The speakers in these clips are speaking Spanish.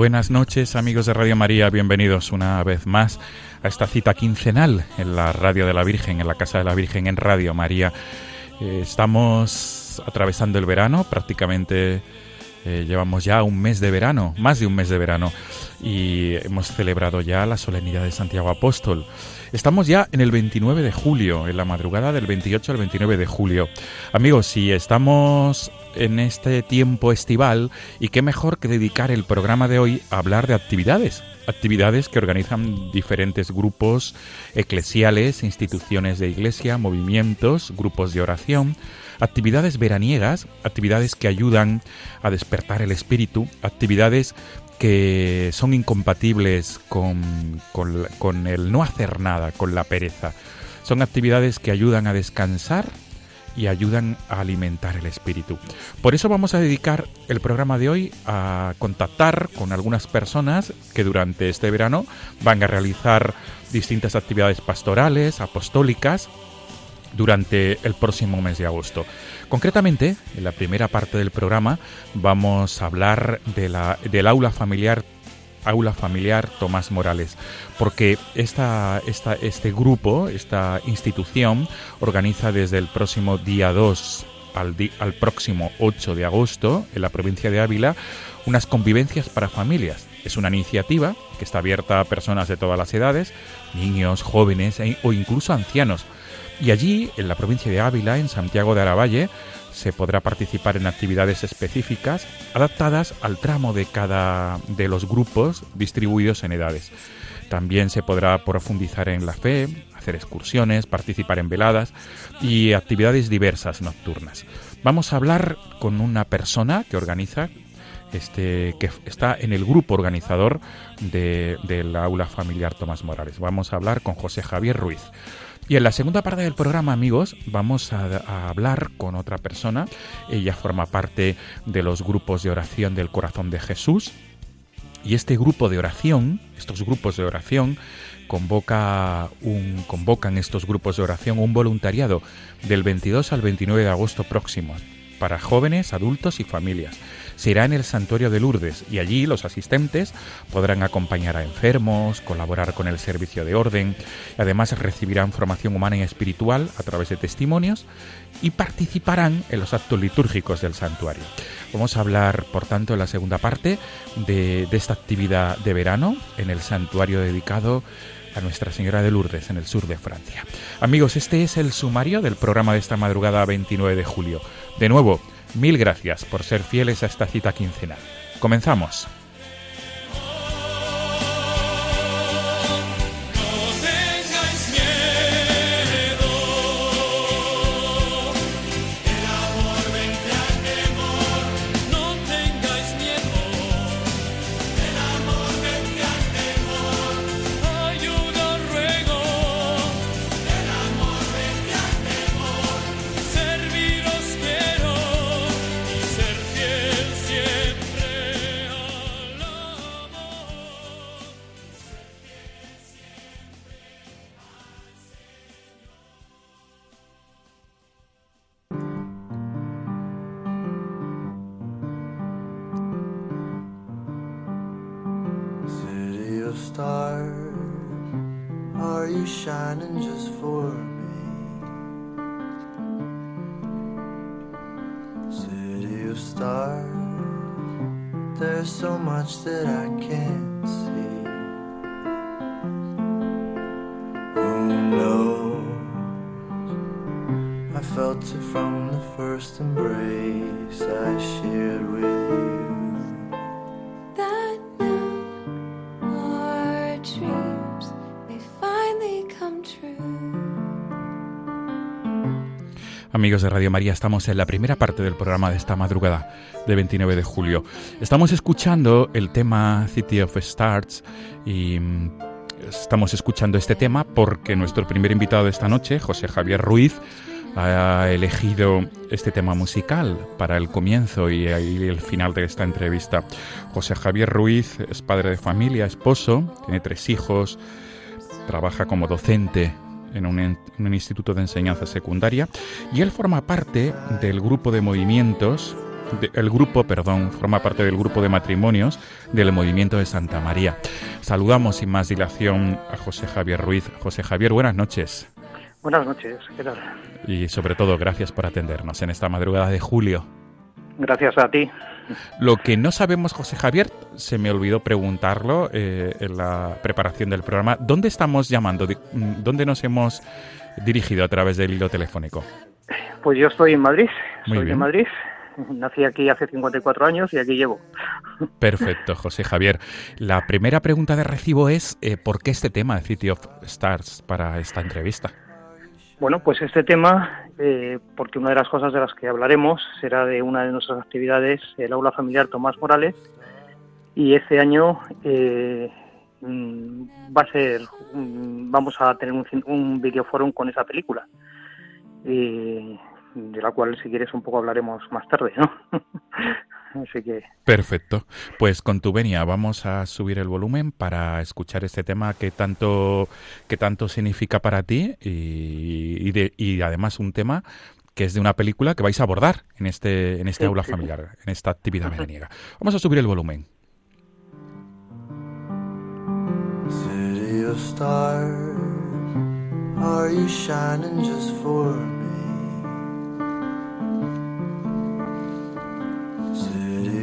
Buenas noches amigos de Radio María, bienvenidos una vez más a esta cita quincenal en la Radio de la Virgen, en la Casa de la Virgen, en Radio María. Eh, estamos atravesando el verano, prácticamente eh, llevamos ya un mes de verano, más de un mes de verano, y hemos celebrado ya la solemnidad de Santiago Apóstol. Estamos ya en el 29 de julio, en la madrugada del 28 al 29 de julio. Amigos, si estamos en este tiempo estival, y qué mejor que dedicar el programa de hoy a hablar de actividades, actividades que organizan diferentes grupos eclesiales, instituciones de iglesia, movimientos, grupos de oración, actividades veraniegas, actividades que ayudan a despertar el espíritu, actividades que son incompatibles con, con, con el no hacer nada, con la pereza. Son actividades que ayudan a descansar y ayudan a alimentar el espíritu. Por eso vamos a dedicar el programa de hoy a contactar con algunas personas que durante este verano van a realizar distintas actividades pastorales, apostólicas, durante el próximo mes de agosto. Concretamente, en la primera parte del programa vamos a hablar de la, del aula familiar Aula Familiar Tomás Morales, porque esta, esta, este grupo, esta institución, organiza desde el próximo día 2 al, al próximo 8 de agosto en la provincia de Ávila unas convivencias para familias. Es una iniciativa que está abierta a personas de todas las edades, niños, jóvenes e, o incluso ancianos. Y allí, en la provincia de Ávila, en Santiago de Aravalle, se podrá participar en actividades específicas adaptadas al tramo de cada de los grupos distribuidos en edades. También se podrá profundizar en la fe, hacer excursiones, participar en veladas y actividades diversas nocturnas. Vamos a hablar con una persona que organiza este, que está en el grupo organizador de, del aula familiar Tomás Morales. Vamos a hablar con José Javier Ruiz. Y en la segunda parte del programa, amigos, vamos a, hablar con otra persona. Ella forma parte de los grupos de oración del corazón de Jesús. Y este grupo de oración, estos grupos de oración, convoca un, convocan estos grupos de oración un voluntariado del 22 al 29 de agosto próximo para jóvenes, adultos y familias será en el Santuario de Lourdes y allí los asistentes podrán acompañar a enfermos, colaborar con el servicio de orden, además recibirán formación humana y espiritual a través de testimonios y participarán en los actos litúrgicos del santuario. Vamos a hablar, por tanto, en la segunda parte de, de esta actividad de verano en el santuario dedicado a Nuestra Señora de Lourdes en el sur de Francia. Amigos, este es el sumario del programa de esta madrugada 29 de julio. De nuevo, Mil gracias por ser fieles a esta cita quincenal. Comenzamos. I felt it from the first embrace I shared with you. that now our dreams may finally come true. Amigos de Radio María, estamos en la primera parte del programa de esta madrugada de 29 de julio. Estamos escuchando el tema City of Stars y mm, estamos escuchando este tema porque nuestro primer invitado de esta noche, José Javier Ruiz, ha elegido este tema musical para el comienzo y, el final de esta entrevista. José Javier Ruiz es padre de familia, esposo, tiene tres hijos, trabaja como docente en un, instituto de enseñanza secundaria y él forma parte del grupo de movimientos, el grupo, perdón, forma parte del grupo de matrimonios del movimiento de Santa María. Saludamos sin más dilación a José Javier Ruiz. José Javier, buenas noches Buenas noches, ¿qué tal? Y sobre todo gracias por atendernos en esta madrugada de julio. Gracias a ti. Lo que no sabemos, José Javier, se me olvidó preguntarlo eh, en la preparación del programa. ¿Dónde estamos llamando? Mm, ¿Dónde nos hemos dirigido a través del hilo telefónico? Pues yo estoy en Madrid, Muy soy bien. de Madrid. Nací aquí hace 54 años y aquí llevo. Perfecto, José Javier. La primera pregunta de recibo es eh, ¿por qué este tema de City of Stars para esta entrevista? Bueno, pues este tema, eh, porque una de las cosas de las que hablaremos será de una de nuestras actividades, el aula familiar Tomás Morales, y este año eh, mm, va a ser, mm, vamos a tener un, un videoforum con esa película, de la cual si quieres un poco hablaremos más tarde, ¿no? Así que Perfecto. Pues con tu venia vamos a subir el volumen para escuchar este tema que tanto, que tanto significa para ti y, y de- y además un tema que es de una película que vais a abordar en este, en este Sí, aula sí, sí. familiar, en esta actividad veraniega. Vamos a subir el volumen. City of stars, are you shining just for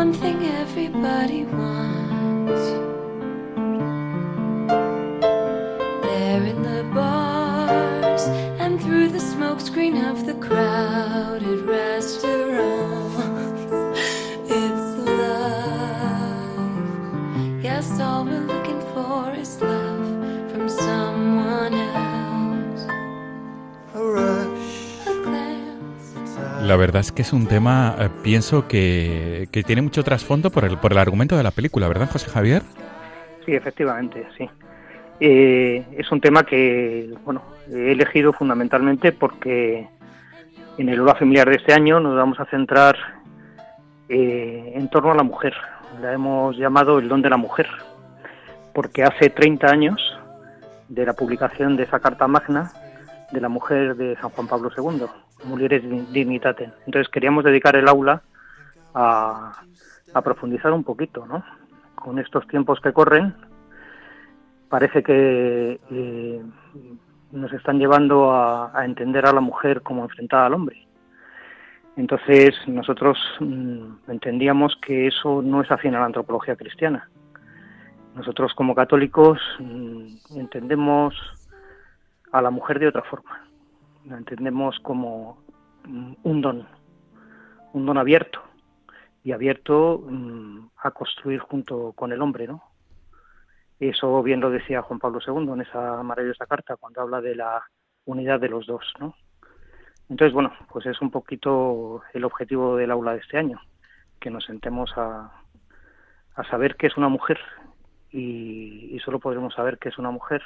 One thing everybody wants. There in the bars and through the smokescreen of the La verdad es que es un tema, eh, pienso que, que tiene mucho trasfondo por el, por el argumento de la película, ¿verdad, José Javier? Sí, efectivamente, sí. Eh, es un tema que, bueno, he elegido fundamentalmente porque en el aula familiar de este año nos vamos a centrar eh, en torno a la mujer. La hemos llamado el don de la mujer, porque hace 30 años de la publicación de esa carta magna de la mujer de San Juan Pablo II, Mulieres Dignitatem. Entonces queríamos dedicar el aula a, profundizar un poquito, ¿no? Con estos tiempos que corren, parece que eh, nos están llevando a, a entender a la mujer como enfrentada al hombre. Entonces nosotros mm, entendíamos que eso no es afín a la antropología cristiana. Nosotros como católicos mm, entendemos a la mujer de otra forma. La entendemos como mm, un don, un don abierto y abierto mm, a construir junto con el hombre, ¿no? Eso bien lo decía Juan Pablo II en esa maravillosa carta cuando habla de la unidad de los dos, ¿no? Entonces, bueno, pues es un poquito el objetivo del aula de este año, que nos sentemos a, a saber qué es una mujer y, y solo podremos saber que es una mujer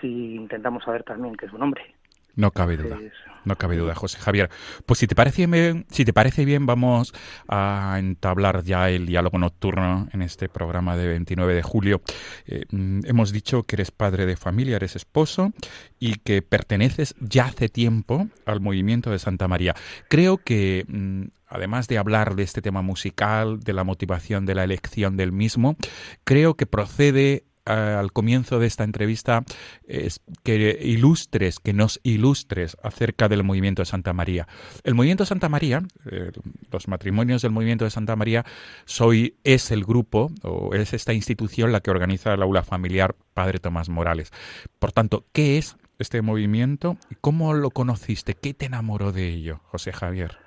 si intentamos saber también que es un hombre. No cabe duda. No cabe duda, José Javier. Pues si te parece bien, si te parece bien, vamos a entablar ya el diálogo nocturno en este programa de 29 de julio. Eh, mm, hemos dicho que eres padre de familia, eres esposo y que perteneces ya hace tiempo al movimiento de Santa María. Creo que mm, además de hablar de este tema musical, de la motivación de la elección del mismo, creo que procede al comienzo de esta entrevista es que ilustres, que nos ilustres acerca del movimiento de Santa María. El movimiento de Santa María, eh, los matrimonios del movimiento de Santa María, soy, es el grupo o es esta institución la que organiza el aula familiar Padre Tomás Morales. Por tanto, ¿qué es este movimiento y cómo lo conociste? ¿Qué te enamoró de ello, José Javier?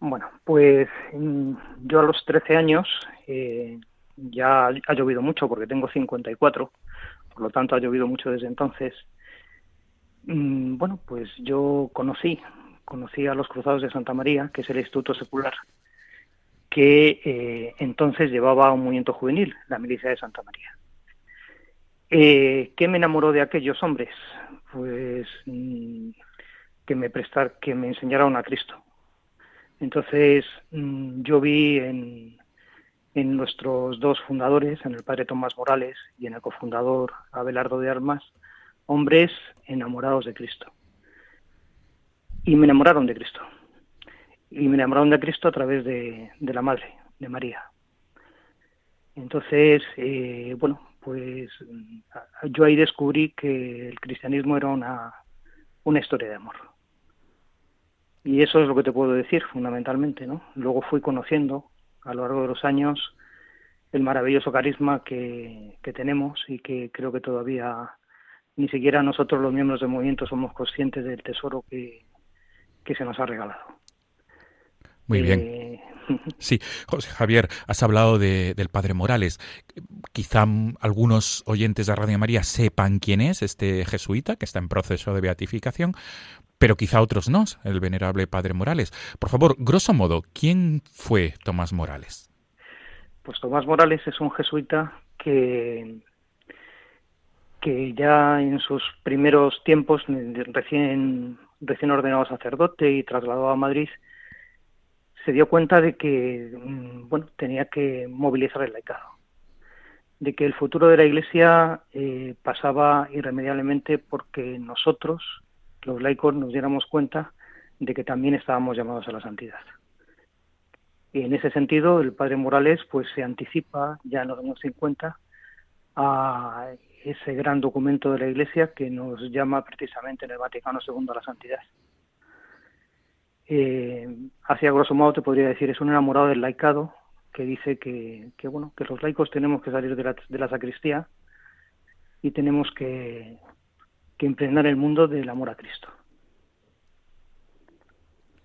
Bueno, pues mm, yo a los 13 años eh, ya ha llovido mucho porque tengo 54, por lo tanto ha llovido mucho desde entonces. Mm, Bueno, pues yo conocí, conocí a los Cruzados de Santa María, que es el Instituto Secular, que eh, entonces llevaba un movimiento juvenil, la Milicia de Santa María. Eh, ¿Qué me enamoró de aquellos hombres? Pues mm, que me prestar, que me enseñaron a Cristo. Entonces mm, yo vi en, en nuestros dos fundadores, en el padre Tomás Morales y en el cofundador Abelardo de Armas, hombres enamorados de Cristo. Y me enamoraron de Cristo. Y me enamoraron de Cristo a través de, la Madre, de María. Entonces, eh, bueno, pues yo ahí descubrí que el cristianismo era una, una historia de amor. Y eso es lo que te puedo decir fundamentalmente, ¿no? Luego fui conociendo a lo largo de los años el maravilloso carisma que, que tenemos y que creo que todavía ni siquiera nosotros los miembros del movimiento somos conscientes del tesoro que, que se nos ha regalado. Muy bien. Eh, Sí, José Javier, has hablado de- del Padre Morales. Quizá algunos oyentes de Radio María sepan quién es este jesuita que está en proceso de beatificación, pero quizá otros no, el venerable Padre Morales. Por favor, grosso modo, ¿quién fue Tomás Morales? Pues Tomás Morales es un jesuita que, que ya en sus primeros tiempos, recién, recién ordenado sacerdote y trasladado a Madrid, se dio cuenta de que mm, bueno, tenía que movilizar el laicado, de que el futuro de la Iglesia eh, pasaba irremediablemente porque nosotros, los laicos, nos diéramos cuenta de que también estábamos llamados a la santidad. Y en ese sentido, el padre Morales pues se anticipa ya en los años 50 a ese gran documento de la Iglesia que nos llama precisamente en el Vaticano II a la santidad. Eh, hacia grosso modo te podría decir, es un enamorado del laicado que dice que, bueno, que los laicos tenemos que salir de la sacristía y tenemos que, que impregnar el mundo del amor a Cristo.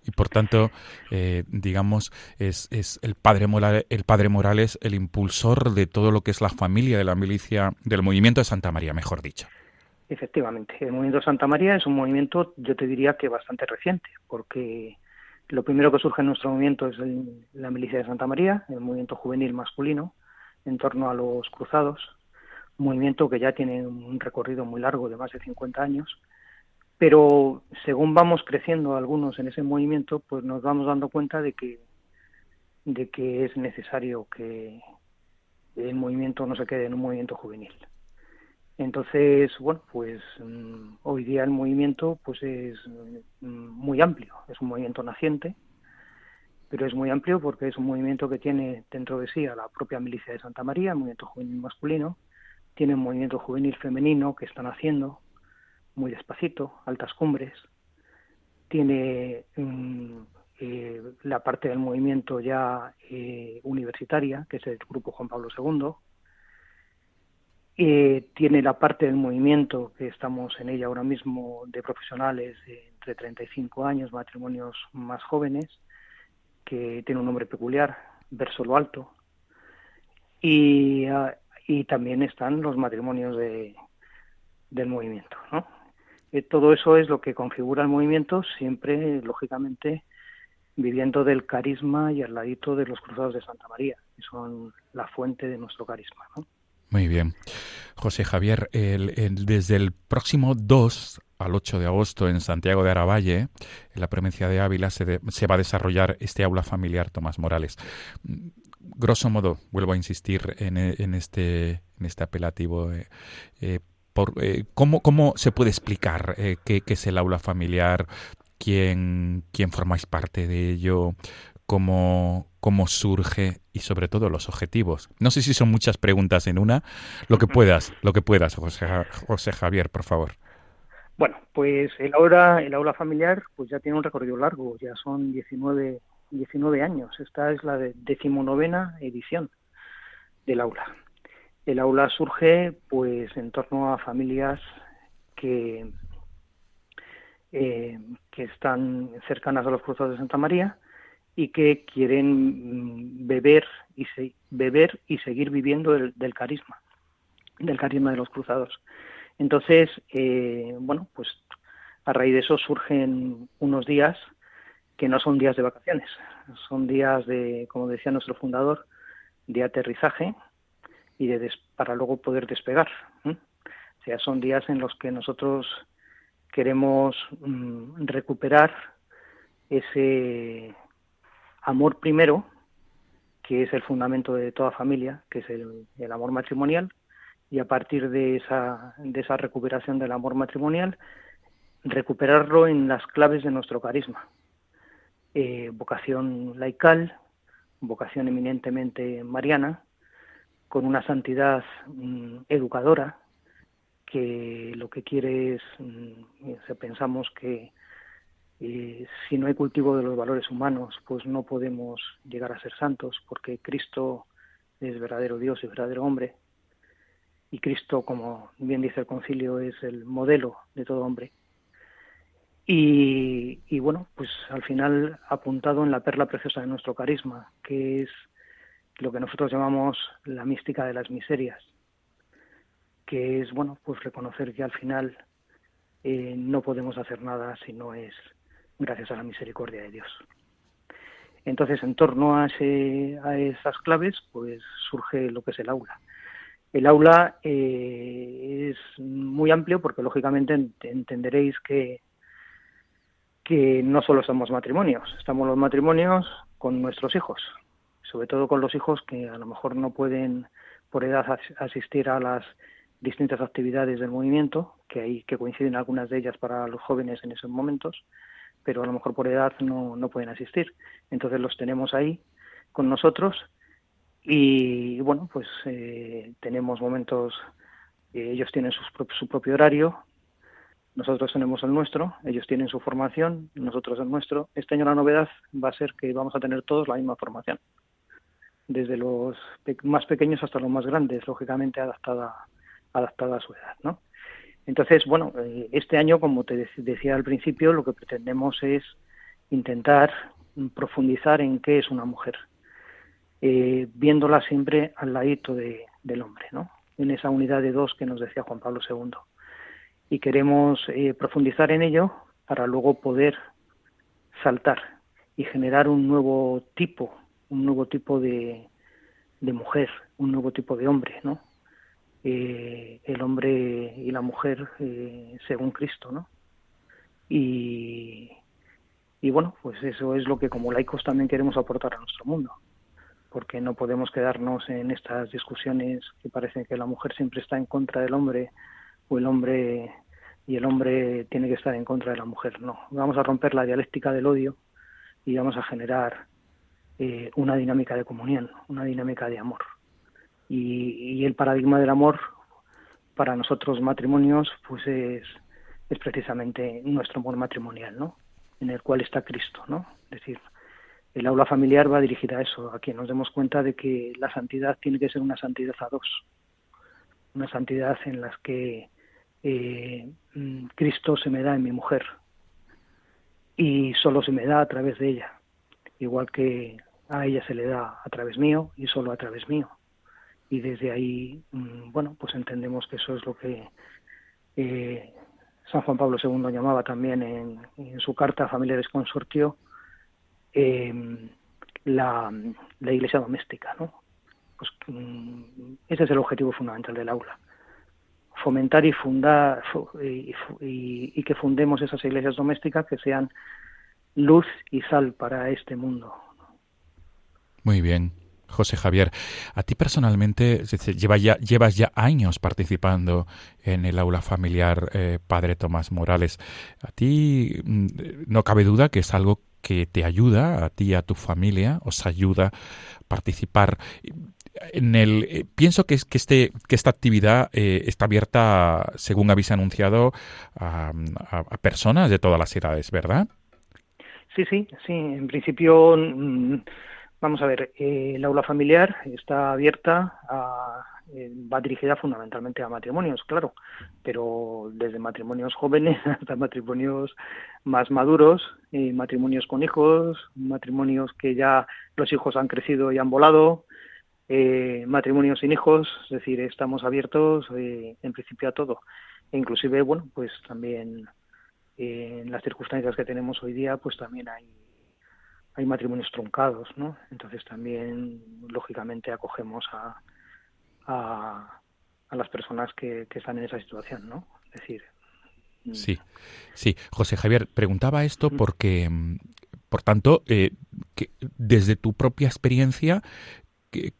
Y por tanto, eh, digamos, es, es el, padre Morales, el Padre Morales el impulsor de todo lo que es la familia de la milicia, del movimiento de Santa María, mejor dicho. Efectivamente, el movimiento Santa María es un movimiento, yo te diría que bastante reciente, porque lo primero que surge en nuestro movimiento es el- la milicia de Santa María, el movimiento juvenil masculino, en torno a los cruzados, movimiento que ya tiene un recorrido muy largo de más de 50 años, pero según vamos creciendo algunos en ese movimiento, pues nos vamos dando cuenta de que de que es necesario que el movimiento no se quede en un movimiento juvenil. Entonces, bueno, pues mm, hoy día el movimiento pues es mm, muy amplio, es un movimiento naciente, pero es muy amplio porque es un movimiento que tiene dentro de sí a la propia milicia de Santa María, el movimiento juvenil masculino, tiene un movimiento juvenil femenino que están haciendo muy despacito, altas cumbres, tiene mm, eh, la parte del movimiento ya eh, universitaria, que es el Grupo Juan Pablo II, eh, tiene la parte del movimiento que estamos en ella ahora mismo de profesionales de entre 35 años, matrimonios más jóvenes, que tiene un nombre peculiar, Verso lo Alto. Y, ah, y también están los matrimonios de, del movimiento. ¿no? Eh, todo eso es lo que configura el movimiento, siempre, lógicamente, viviendo del carisma y al ladito de los cruzados de Santa María, que son la fuente de nuestro carisma. Muy bien. José Javier, el- desde el próximo 2 al 8 de agosto en Santiago de Aravalle, en la provincia de Ávila, se, de- se va a desarrollar este aula familiar Tomás Morales. Grosso modo, vuelvo a insistir en, e- en este, en este apelativo. eh, eh, por, eh, ¿cómo, ¿Cómo se puede explicar eh, qué, qué es el aula familiar? ¿Quién, quién formáis parte de ello? cómo, cómo surge y sobre todo los objetivos. No sé si son muchas preguntas en una. Lo que puedas, lo que puedas, José, José Javier, por favor. Bueno, pues el aula, el aula familiar pues ya tiene un recorrido largo, ya son 19, 19 años. Esta es la de- decimonovena edición del aula. El aula surge pues en torno a familias que, eh, que están cercanas a los cruzados de Santa María y que quieren mm, beber y beber y seguir viviendo del, del carisma, del carisma de los cruzados. Entonces, eh, bueno, pues a raíz de eso surgen unos días que no son días de vacaciones, son días de, como decía nuestro fundador, de aterrizaje y de des- para luego poder despegar. O sea, son días en los que nosotros queremos mm, recuperar ese amor primero, que es el fundamento de toda familia, que es el, el amor matrimonial, y a partir de esa, de esa recuperación del amor matrimonial, recuperarlo en las claves de nuestro carisma. Eh, vocación laical, vocación eminentemente mariana, con una santidad mm, educadora, que lo que quiere es, mm, pensamos que eh, si no hay cultivo de los valores humanos, pues no podemos llegar a ser santos, porque Cristo es verdadero Dios y verdadero hombre, y Cristo, como bien dice el concilio, es el modelo de todo hombre. Y, bueno, pues al final apuntado en la perla preciosa de nuestro carisma, que es lo que nosotros llamamos la mística de las miserias, que es, bueno, pues reconocer que al final eh, no podemos hacer nada si no es gracias a la misericordia de Dios. Entonces, en torno a, ese, a esas claves, pues surge lo que es el aula. El aula eh, es muy amplio porque, lógicamente, ent- entenderéis que, que no solo somos matrimonios, estamos los matrimonios con nuestros hijos, sobre todo con los hijos que a lo mejor no pueden por edad as- asistir a las distintas actividades del movimiento, que hay que coinciden algunas de ellas para los jóvenes en esos momentos, pero a lo mejor por edad no, no pueden asistir. Entonces los tenemos ahí con nosotros y bueno, pues eh, tenemos momentos, eh, ellos tienen su propio horario, nosotros tenemos el nuestro, ellos tienen su formación, nosotros el nuestro. Este año la novedad va a ser que vamos a tener todos la misma formación, desde los pe- más pequeños hasta los más grandes, lógicamente adaptada, a su edad. Entonces, bueno, eh, este año, como te dec- decía al principio, lo que pretendemos es intentar profundizar en qué es una mujer, eh, viéndola siempre al ladito de, del hombre, ¿no? En esa unidad de dos que nos decía Juan Pablo II. Y queremos eh, profundizar en ello para luego poder saltar y generar un nuevo tipo, un nuevo tipo de, de mujer, un nuevo tipo de hombre, ¿no? Eh, el hombre y la mujer eh, según Cristo, ¿no? Y, y bueno, pues eso es lo que como laicos también queremos aportar a nuestro mundo, porque no podemos quedarnos en estas discusiones que parece que la mujer siempre está en contra del hombre o el hombre y el hombre tiene que estar en contra de la mujer. No, vamos a romper la dialéctica del odio y vamos a generar eh, una dinámica de comunión, una dinámica de amor. Y, y el paradigma del amor para nosotros matrimonios pues es, es precisamente nuestro amor matrimonial, ¿no? En el cual está Cristo, ¿no? Es decir, el aula familiar va dirigida a eso, a que nos demos cuenta de que la santidad tiene que ser una santidad a dos, una santidad en las que eh, mm, Cristo se me da en mi mujer y solo se me da a través de ella, igual que a ella se le da a través mío y solo a través mío. Y desde ahí, mm, bueno, pues entendemos que eso es lo que eh, San Juan Pablo II llamaba también en, su carta Familiares Consortio eh, la, la iglesia doméstica, ¿no? Pues mm, ese es el objetivo fundamental del aula. Fomentar y fundar fu- y, y- y que fundemos esas iglesias domésticas que sean luz y sal para este mundo. Muy bien. José Javier, a ti personalmente lleva ya, llevas ya años participando en el aula familiar eh, Padre Tomás Morales. A ti mm, no cabe duda que es algo que te ayuda, a ti a tu familia, os ayuda a participar. En el, eh, pienso que, que, este, que esta actividad eh, está abierta, según habéis anunciado, a, a- a personas de todas las edades, ¿verdad? Sí, sí, sí. En principio, mm, vamos a ver, eh, el aula familiar está abierta a, eh, va dirigida fundamentalmente a matrimonios, claro, pero desde matrimonios jóvenes hasta matrimonios más maduros, eh, matrimonios con hijos, matrimonios que ya los hijos han crecido y han volado, eh, matrimonios sin hijos, es decir, estamos abiertos eh, en principio a todo. E inclusive, bueno, pues también eh, en las circunstancias que tenemos hoy día, pues también hay hay matrimonios truncados, ¿no? Entonces también, lógicamente, acogemos a, a, a las personas que, que están en esa situación, ¿no? Es decir, mm, Sí, sí. José Javier, preguntaba esto porque, mm, por tanto, eh, que desde tu propia experiencia,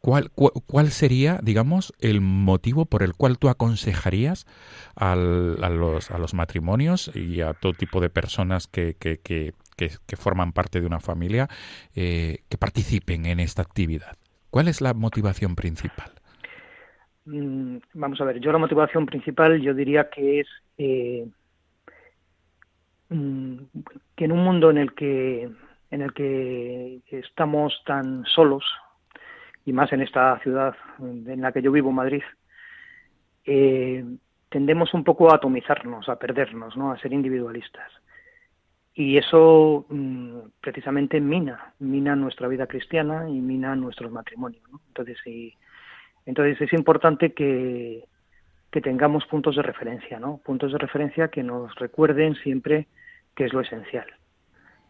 ¿cuál, cu- ¿cuál sería, digamos, el motivo por el cual tú aconsejarías al- a, los, a los matrimonios y a todo tipo de personas que forman parte de una familia eh, que participen en esta actividad? ¿Cuál es la motivación principal? Mm, Vamos a ver, yo la motivación principal yo diría que es eh, mm, que en un mundo en el que en el que estamos tan solos y más en esta ciudad en la que yo vivo, Madrid, eh, tendemos un poco a atomizarnos, a perdernos, ¿no? a ser individualistas. Y eso mm, precisamente mina, mina nuestra vida cristiana y mina nuestros matrimonios. Entonces, entonces es importante que, que tengamos puntos de referencia, ¿no? Puntos de referencia que nos recuerden siempre que es lo esencial.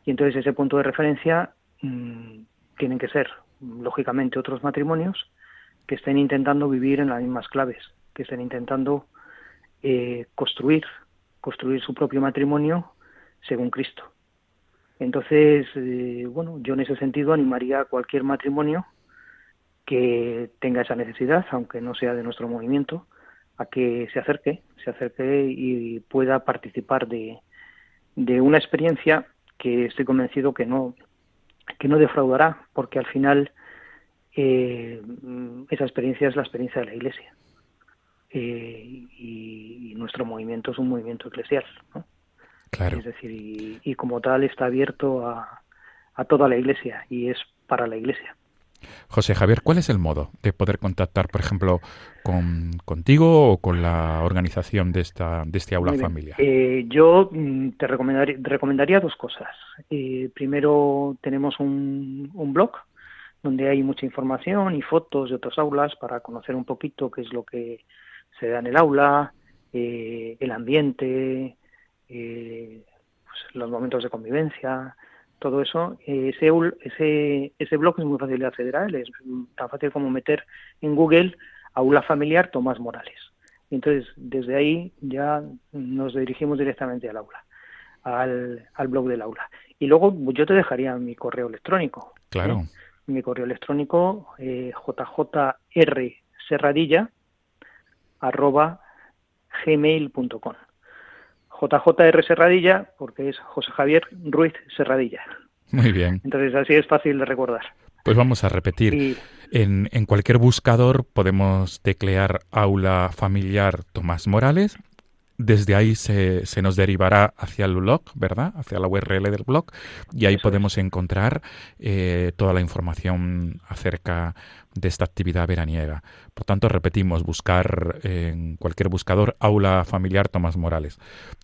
Y entonces ese punto de referencia mm, tienen que ser, lógicamente, otros matrimonios que estén intentando vivir en las mismas claves, que estén intentando eh, construir, construir su propio matrimonio según Cristo. Entonces, eh, bueno, yo en ese sentido animaría a cualquier matrimonio que tenga esa necesidad, aunque no sea de nuestro movimiento, a que se acerque, se acerque y pueda participar de, de una experiencia que estoy convencido que no que no defraudará, porque al final eh, esa experiencia es la experiencia de la Iglesia. Eh, y, y nuestro movimiento es un movimiento eclesial, ¿no? Claro. Es decir, y, y como tal está abierto a, a toda la Iglesia y es para la Iglesia. José Javier, ¿cuál es el modo de poder contactar, por ejemplo, con, contigo o con la organización de esta de este aula familiar? Eh, yo mm, te recomendaría, recomendaría dos cosas. Eh, primero, tenemos un, un blog donde hay mucha información y fotos de otras aulas para conocer un poquito qué es lo que se da en el aula, eh, el ambiente, eh, pues, los momentos de convivencia, todo eso. Ese, ese, ese blog es muy fácil de acceder a él, es tan fácil como meter en Google aula familiar Tomás Morales. Y entonces, desde ahí ya nos dirigimos directamente al aula, al, al blog del aula. Y luego yo te dejaría mi correo electrónico. Claro. ¿eh? Mi correo electrónico, eh, jjrserradilla, arroba gmail.com. JJR Serradilla, porque es José Javier Ruiz Serradilla. Muy bien. Entonces así es fácil de recordar. Pues vamos a repetir. Y En, en cualquier buscador podemos teclear aula familiar Tomás Morales. Desde ahí se, se nos derivará hacia el blog, ¿verdad? Hacia la URL del blog. Y ahí Eso es. podemos encontrar eh, toda la información acerca de esta actividad veraniega. Por tanto, repetimos, buscar en cualquier buscador aula familiar Tomás Morales.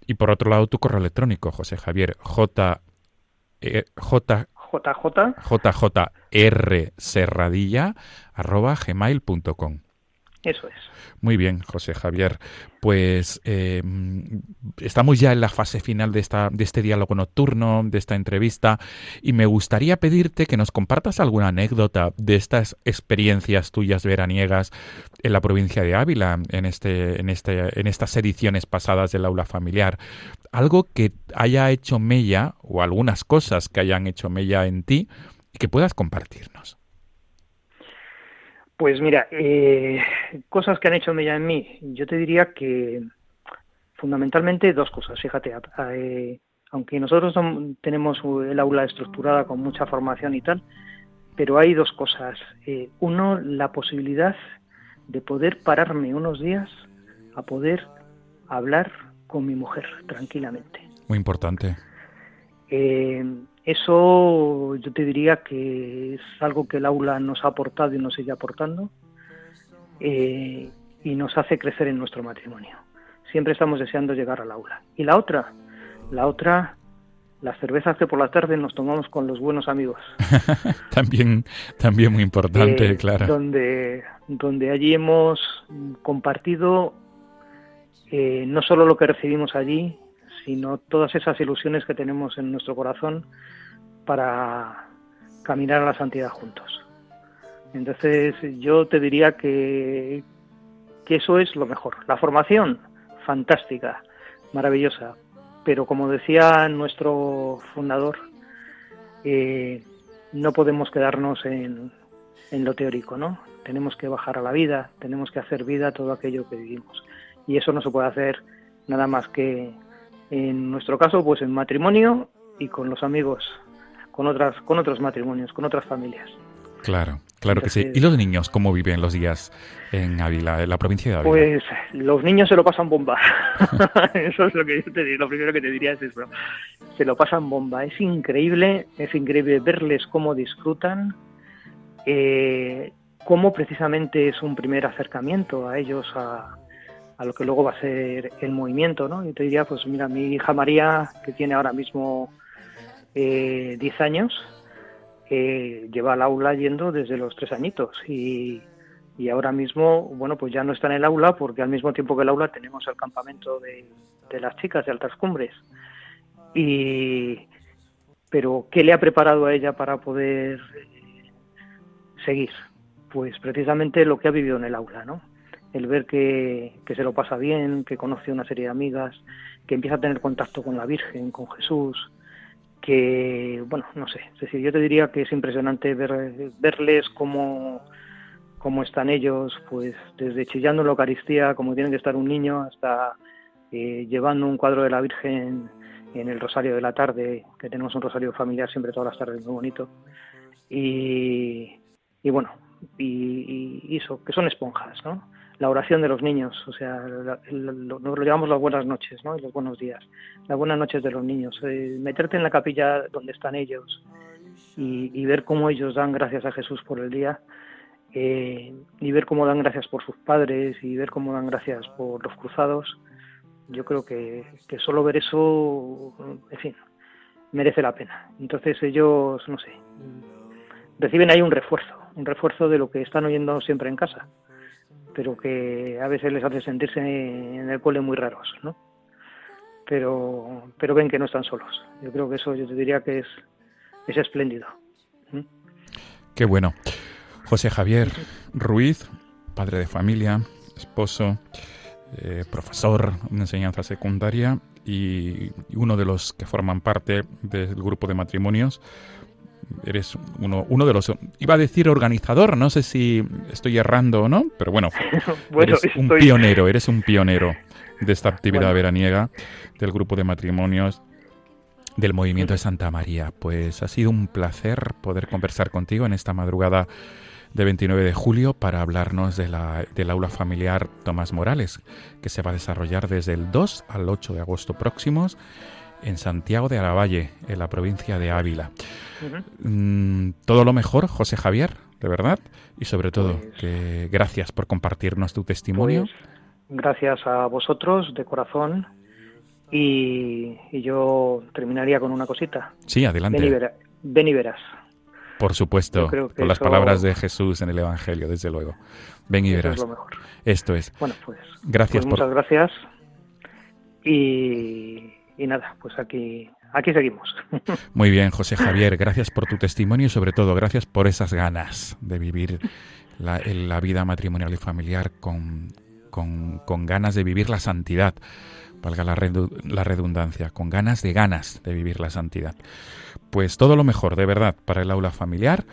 Y por otro lado, tu correo electrónico, José Javier, J, eh, J, JJ jjrserradilla arroba gmail.com. Eso es. Muy bien, José Javier. Pues eh, estamos ya en la fase final de, esta, de este diálogo nocturno, de esta entrevista, y me gustaría pedirte que nos compartas alguna anécdota de estas experiencias tuyas veraniegas en la provincia de Ávila, en, este, en, este, en estas ediciones pasadas del aula familiar. Algo que haya hecho mella, o algunas cosas que hayan hecho mella en ti, y que puedas compartirnos. Pues mira, eh, cosas que han hecho mella en mí. Yo te diría que fundamentalmente dos cosas. Fíjate, eh, aunque nosotros tenemos el aula estructurada con mucha formación y tal, pero hay dos cosas. Eh, uno, la posibilidad de poder pararme unos días a poder hablar con mi mujer tranquilamente. Muy importante. Eh, eso yo te diría que es algo que el aula nos ha aportado y nos sigue aportando eh, y nos hace crecer en nuestro matrimonio. Siempre estamos deseando llegar al aula. Y la otra, la otra, las cervezas que por la tarde nos tomamos con los buenos amigos. también, también muy importante, Eh, claro. Donde, donde allí hemos compartido eh, no solo lo que recibimos allí, sino todas esas ilusiones que tenemos en nuestro corazón para caminar a la santidad juntos. Entonces yo te diría que, que eso es lo mejor. La formación, fantástica, maravillosa, pero como decía nuestro fundador, eh, no podemos quedarnos en, en lo teórico, ¿no? Tenemos que bajar a la vida, tenemos que hacer vida todo aquello que vivimos. Y eso no se puede hacer nada más que en nuestro caso, pues en matrimonio y con los amigos, con otras, con otros matrimonios, con otras familias. Claro, claro que sí. ¿Y los niños cómo viven los días en Ávila, en la provincia de Ávila? Pues los niños se lo pasan bomba. eso es lo que yo te digo. Lo primero que te diría es eso. Se lo pasan bomba. Es increíble, es increíble verles cómo disfrutan, eh, cómo precisamente es un primer acercamiento a ellos, a, a lo que luego va a ser el movimiento, ¿no? Yo te diría, pues mira, mi hija María, que tiene ahora mismo eh, 10 años, eh, lleva al aula yendo desde los tres añitos y, y ahora mismo, bueno, pues ya no está en el aula porque al mismo tiempo que el aula tenemos el campamento de, de las chicas de altas cumbres. Y, pero, ¿qué le ha preparado a ella para poder eh, seguir? Pues precisamente lo que ha vivido en el aula, ¿no? El ver que, que se lo pasa bien, que conoce una serie de amigas, que empieza a tener contacto con la Virgen, con Jesús, que, bueno, no sé, es decir, yo te diría que es impresionante ver, verles cómo, cómo están ellos, pues desde chillando en la Eucaristía, como tiene que estar un niño, hasta eh, llevando un cuadro de la Virgen en el Rosario de la tarde, que tenemos un rosario familiar siempre todas las tardes, muy bonito. Y, y bueno, y, y eso, que son esponjas, ¿no? La oración de los niños, o sea, el- lo, llamamos las buenas noches, ¿no? Y los buenos días. Las buenas noches de los niños. Eh, meterte en la capilla donde están ellos y, y ver cómo ellos dan gracias a Jesús por el día, eh, y ver cómo dan gracias por sus padres y ver cómo dan gracias por los cruzados, yo creo que, que solo ver eso, en fin, merece la pena. Entonces ellos, no sé, reciben ahí un refuerzo, un refuerzo de lo que están oyendo siempre en casa, pero que a veces les hace sentirse en el cole muy raros, ¿no? Pero, pero ven que no están solos. Yo creo que eso yo te diría que es, es espléndido. Qué bueno. José Javier Ruiz, padre de familia, esposo, eh, profesor de enseñanza secundaria y uno de los que forman parte del grupo de matrimonios. Eres uno, uno de los, iba a decir organizador, no sé si estoy errando o no, pero bueno, Bueno, eres un pionero, eres un pionero de esta actividad Bueno. veraniega del grupo de matrimonios del Movimiento de Santa María. Pues ha sido un placer poder conversar contigo en esta madrugada de 29 de julio para hablarnos de la, del aula familiar Tomás Morales, que se va a desarrollar desde el 2 al 8 de agosto próximos en Santiago de Aravalle, en la provincia de Ávila. Mm, todo lo mejor, José Javier, de verdad, y sobre todo, Pues- que gracias por compartirnos tu testimonio. Pues, gracias a vosotros de corazón y, y yo terminaría con una cosita. sí, Ven y, adelante. vera- ven y verás. Por supuesto, con las eso- palabras de Jesús en el Evangelio, desde luego. Ven y Eso verás. es lo mejor. Esto es. Bueno, pues, Gracias pues por... muchas gracias. Y, y nada, pues aquí, aquí seguimos. Muy bien, José Javier, gracias por tu testimonio y sobre todo gracias por esas ganas de vivir la, la vida matrimonial y familiar con, con- con ganas de vivir la santidad, valga la, la redundancia, con ganas de ganas de vivir la santidad. Pues todo lo mejor, de verdad, para el aula familiar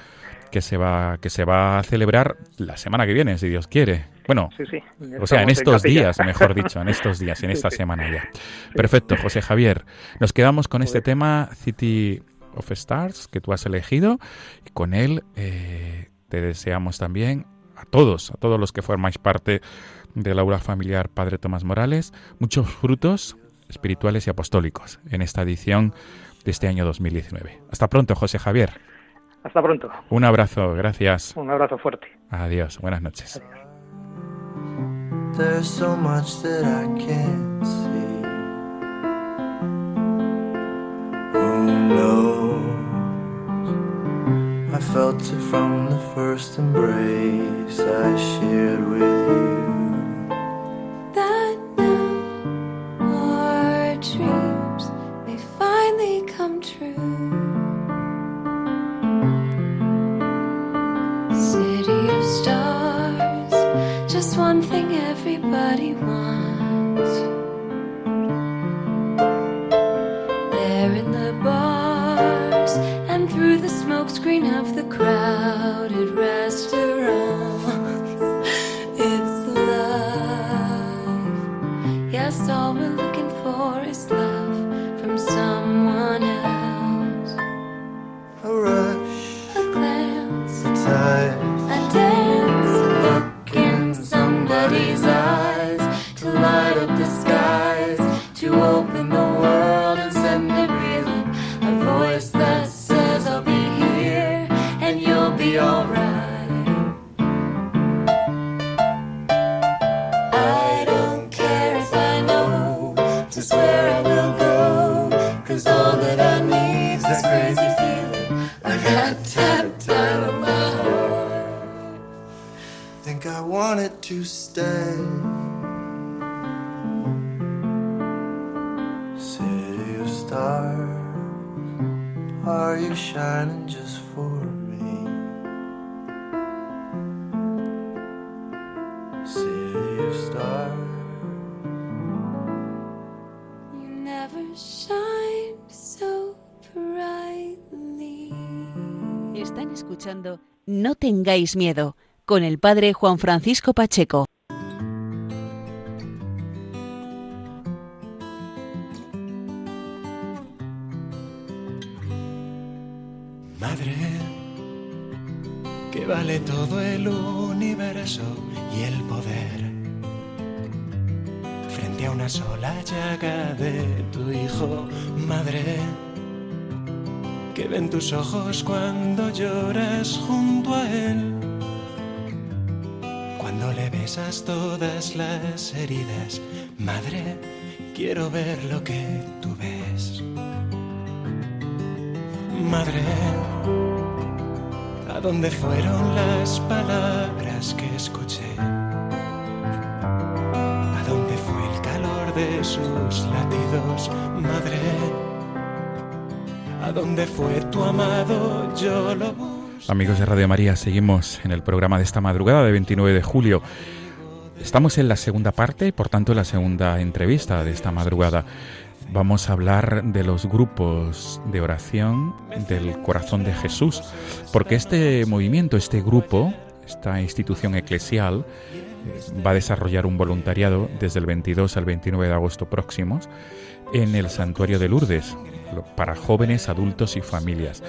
que se va, que se va a celebrar la semana que viene, si Dios quiere. Bueno, Sí, sí. o sea, en estos días, mejor dicho, en estos días, en esta sí. semana ya. Perfecto, José Javier. Nos quedamos con este tema City of Stars que tú has elegido y con él eh, te deseamos también a todos, a todos los que formáis parte del aula familiar Padre Tomás Morales, muchos frutos espirituales y apostólicos en esta edición de este año 2019. Hasta pronto, José Javier. Hasta pronto. Un abrazo, gracias. Un abrazo fuerte. Adiós, buenas noches. There's so much that I can't see. Who knows? I felt it from the first embrace I shared with you. Miedo con el padre Juan Francisco Pacheco. Madre, que vale todo el universo y el poder. Frente a una sola llaga de tu hijo, madre, que ven tus ojos cuando lloras junto a él. Besas todas las heridas, madre, quiero ver lo que tú ves. Madre, ¿a dónde fueron las palabras que escuché? ¿A dónde fue el calor de sus latidos, madre? ¿A dónde fue tu amado? Yo lo. Amigos de Radio María, seguimos en el programa de esta madrugada de 29 de julio. Estamos en la segunda parte por tanto en la segunda entrevista de esta madrugada. Vamos a hablar de los grupos de oración del corazón de Jesús, porque este movimiento, este grupo, esta institución eclesial, eh, va a desarrollar un voluntariado desde el 22 al 29 de agosto próximos en el santuario de Lourdes lo- para jóvenes, adultos y familias.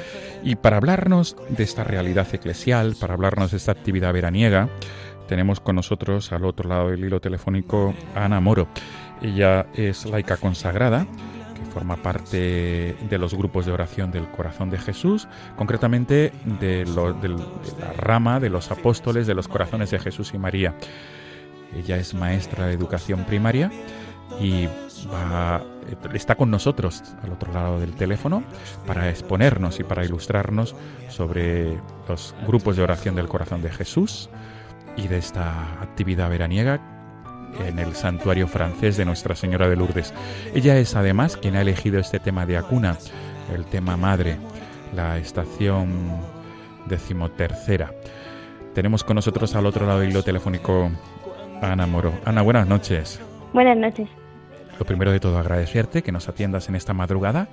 Y para hablarnos de esta realidad eclesial, para hablarnos de esta actividad veraniega, tenemos con nosotros al otro lado del hilo telefónico Ana Moro. Ella es laica consagrada, que forma parte de los grupos de oración del corazón de Jesús, concretamente de, la rama de los apóstoles de los corazones de Jesús y María. Ella es maestra de educación primaria y está con nosotros al otro lado del teléfono para exponernos y para ilustrarnos sobre los grupos de oración del corazón de Jesús y de esta actividad veraniega en el santuario francés de Nuestra Señora de Lourdes. Ella es además quien ha elegido este tema de Acuna, el tema madre, la estación decimotercera. Tenemos con nosotros al otro lado del hilo telefónico a Ana Moro. Ana, buenas noches. Buenas noches. Lo primero de todo, agradecerte que nos atiendas en esta madrugada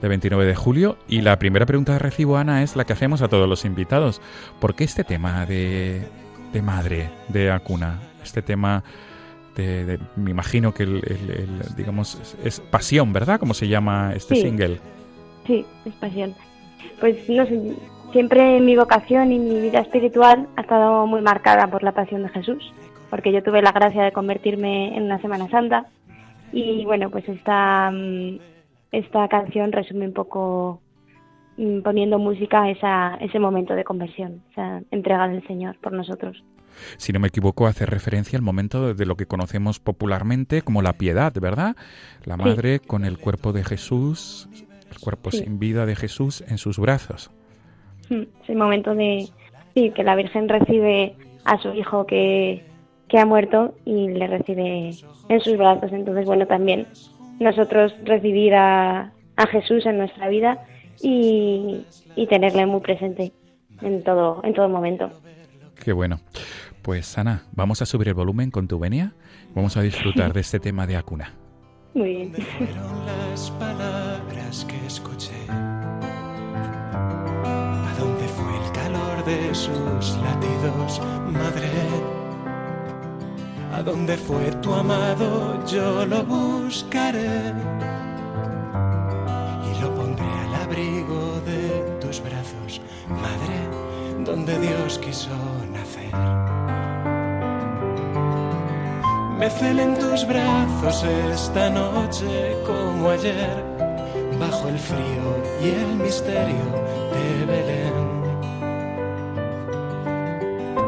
de 29 de julio. Y la primera pregunta de recibo, Ana, es la que hacemos a todos los invitados. ¿Por qué este tema de, de madre, de Acuna? Este tema de, me imagino que el, digamos, es, pasión, ¿verdad? ¿Cómo se llama este single? Sí, es pasión. Pues no sé, siempre mi vocación y mi vida espiritual ha estado muy marcada por la pasión de Jesús, porque yo tuve la gracia de convertirme en una Semana Santa y bueno, pues esta, mm, esta canción resume un poco poniendo música a esa, ese momento de conversión, esa entrega del Señor por nosotros. Si no me equivoco, hace referencia al momento de lo que conocemos popularmente como la piedad, ¿verdad? La madre con el cuerpo de Jesús, el cuerpo sin vida de Jesús en sus brazos. Mm, es el momento de sí, que la Virgen recibe a su hijo que, que ha muerto y le recibe en sus brazos. Entonces, bueno, también nosotros recibir a, a Jesús en nuestra vida y, y, tenerle muy presente en todo, en todo momento. Qué bueno. Pues Ana, vamos a subir el volumen con tu venia. Vamos a disfrutar de este tema de Acuna. Muy bien. las palabras que escuché de sus latidos, madre. ¿A dónde fue tu amado? Yo lo buscaré donde Dios quiso nacer. Me celen tus brazos esta noche como ayer, bajo el frío y el misterio de Belén.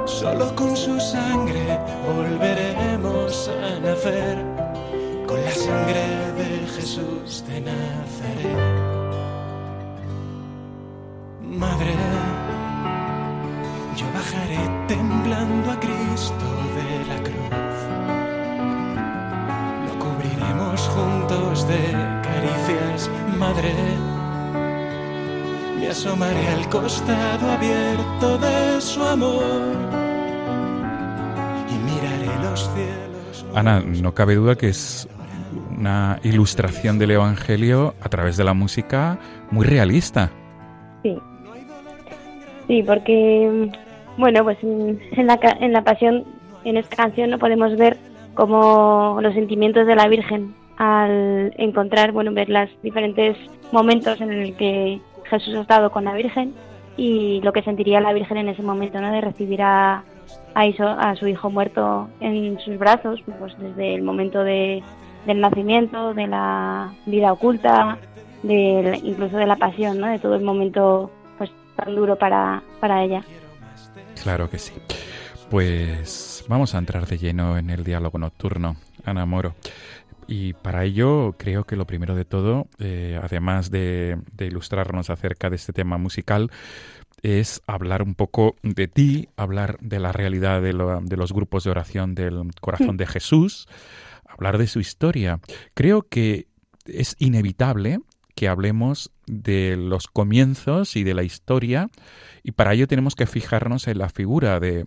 Solo con su sangre volveremos a nacer, con la sangre de Jesús de Nazaret. Temblando a Cristo de la cruz. Lo cubriremos juntos de caricias, Madre me asomaré al costado abierto de su amor. Ana, no cabe duda que es una ilustración del Evangelio a través de la música muy realista. Sí, sí, porque, bueno, pues en la, en la pasión, en esta canción no podemos ver como los sentimientos de la Virgen al encontrar, bueno, ver los diferentes momentos en el que Jesús ha estado con la Virgen y lo que sentiría la Virgen en ese momento, ¿no? De recibir a, a, su hijo muerto en sus brazos, pues desde el momento de, del nacimiento, de la vida oculta, de, incluso de la pasión, ¿no? de todo el momento pues tan duro para, para ella. Claro que sí. Pues vamos a entrar de lleno en el diálogo nocturno, Ana Moro. Y para ello creo que lo primero de todo, eh, además de, de, ilustrarnos acerca de este tema musical, es hablar un poco de ti, hablar de la realidad de, los grupos de oración del corazón de Jesús, hablar de su historia. Creo que es inevitable que hablemos de los comienzos y de la historia y para ello tenemos que fijarnos en la figura de,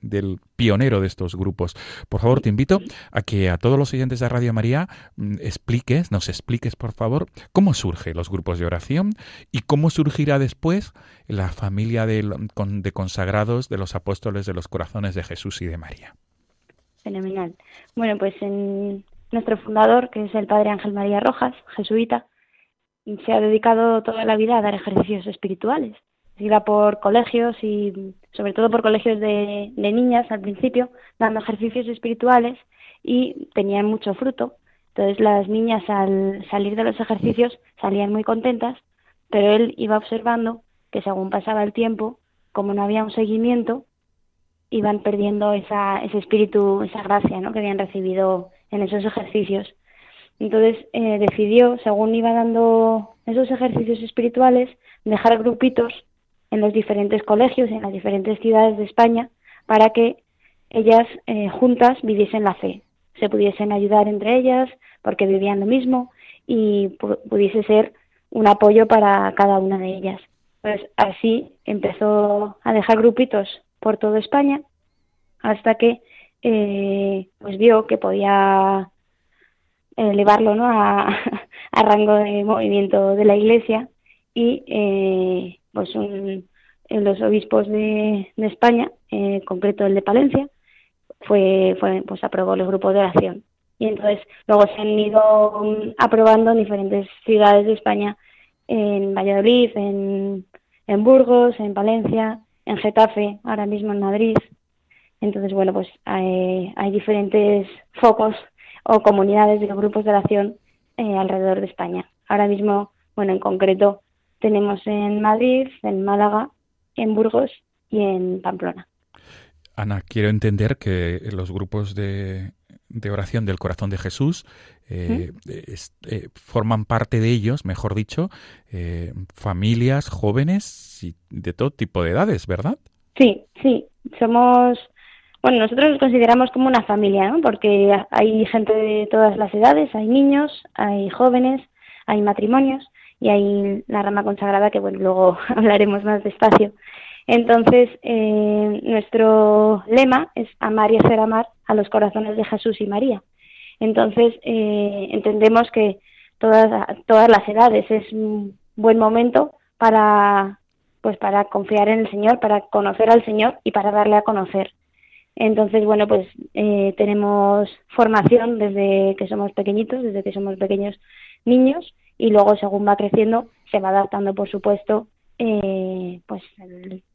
del pionero de estos grupos. Por favor, te invito a que a todos los oyentes de Radio María mm, expliques, nos expliques, por favor, cómo surgen los grupos de oración y cómo surgirá después la familia de, de consagrados de los apóstoles de los corazones de Jesús y de María. Fenomenal. Bueno, pues en nuestro fundador, que es el padre Ángel María Rojas, jesuita, se ha dedicado toda la vida a dar ejercicios espirituales. Iba por colegios y sobre todo por colegios de, niñas al principio, dando ejercicios espirituales y tenían mucho fruto. Entonces las niñas al salir de los ejercicios salían muy contentas, pero él iba observando que según pasaba el tiempo, como no había un seguimiento, iban perdiendo esa, ese espíritu, esa gracia ¿no? que habían recibido en esos ejercicios. Entonces eh, decidió, según iba dando esos ejercicios espirituales, dejar grupitos en los diferentes colegios, en las diferentes ciudades de España, para que ellas eh, juntas viviesen la fe, se pudiesen ayudar entre ellas porque vivían lo mismo y pudiese ser un apoyo para cada una de ellas. Pues así empezó a dejar grupitos por toda España hasta que eh, pues vio que podía elevarlo ¿no? a, rango de movimiento de la Iglesia y eh, pues un, los obispos de, España, en concreto el de Palencia, fue, fue pues aprobó los grupos de oración y entonces luego se han ido mm, aprobando en diferentes ciudades de España, en Valladolid, en, en Burgos, en Valencia, en Getafe, ahora mismo en Madrid. Entonces, bueno, pues hay diferentes focos o comunidades de grupos de oración eh, alrededor de España. Ahora mismo, bueno, en concreto tenemos en Madrid, en Málaga, en Burgos y en Pamplona. Ana, quiero entender que los grupos de, de oración del corazón de Jesús eh, eh, forman parte de ellos, mejor dicho, familias, jóvenes y de todo tipo de edades, ¿verdad? Sí, sí. Somos, bueno, nosotros nos consideramos como una familia, ¿no? Porque hay gente de todas las edades, hay niños, hay jóvenes, hay matrimonios y hay la rama consagrada que, bueno, luego hablaremos más despacio. Entonces, eh, nuestro lema es amar y hacer amar a los corazones de Jesús y María. Entonces, eh, entendemos que todas, todas las edades es un buen momento para, pues, para confiar en el Señor, para conocer al Señor y para darle a conocer. Entonces, bueno, pues eh, tenemos formación desde que somos pequeñitos, desde que somos pequeños niños, y luego, según va creciendo, se va adaptando, por supuesto, eh, pues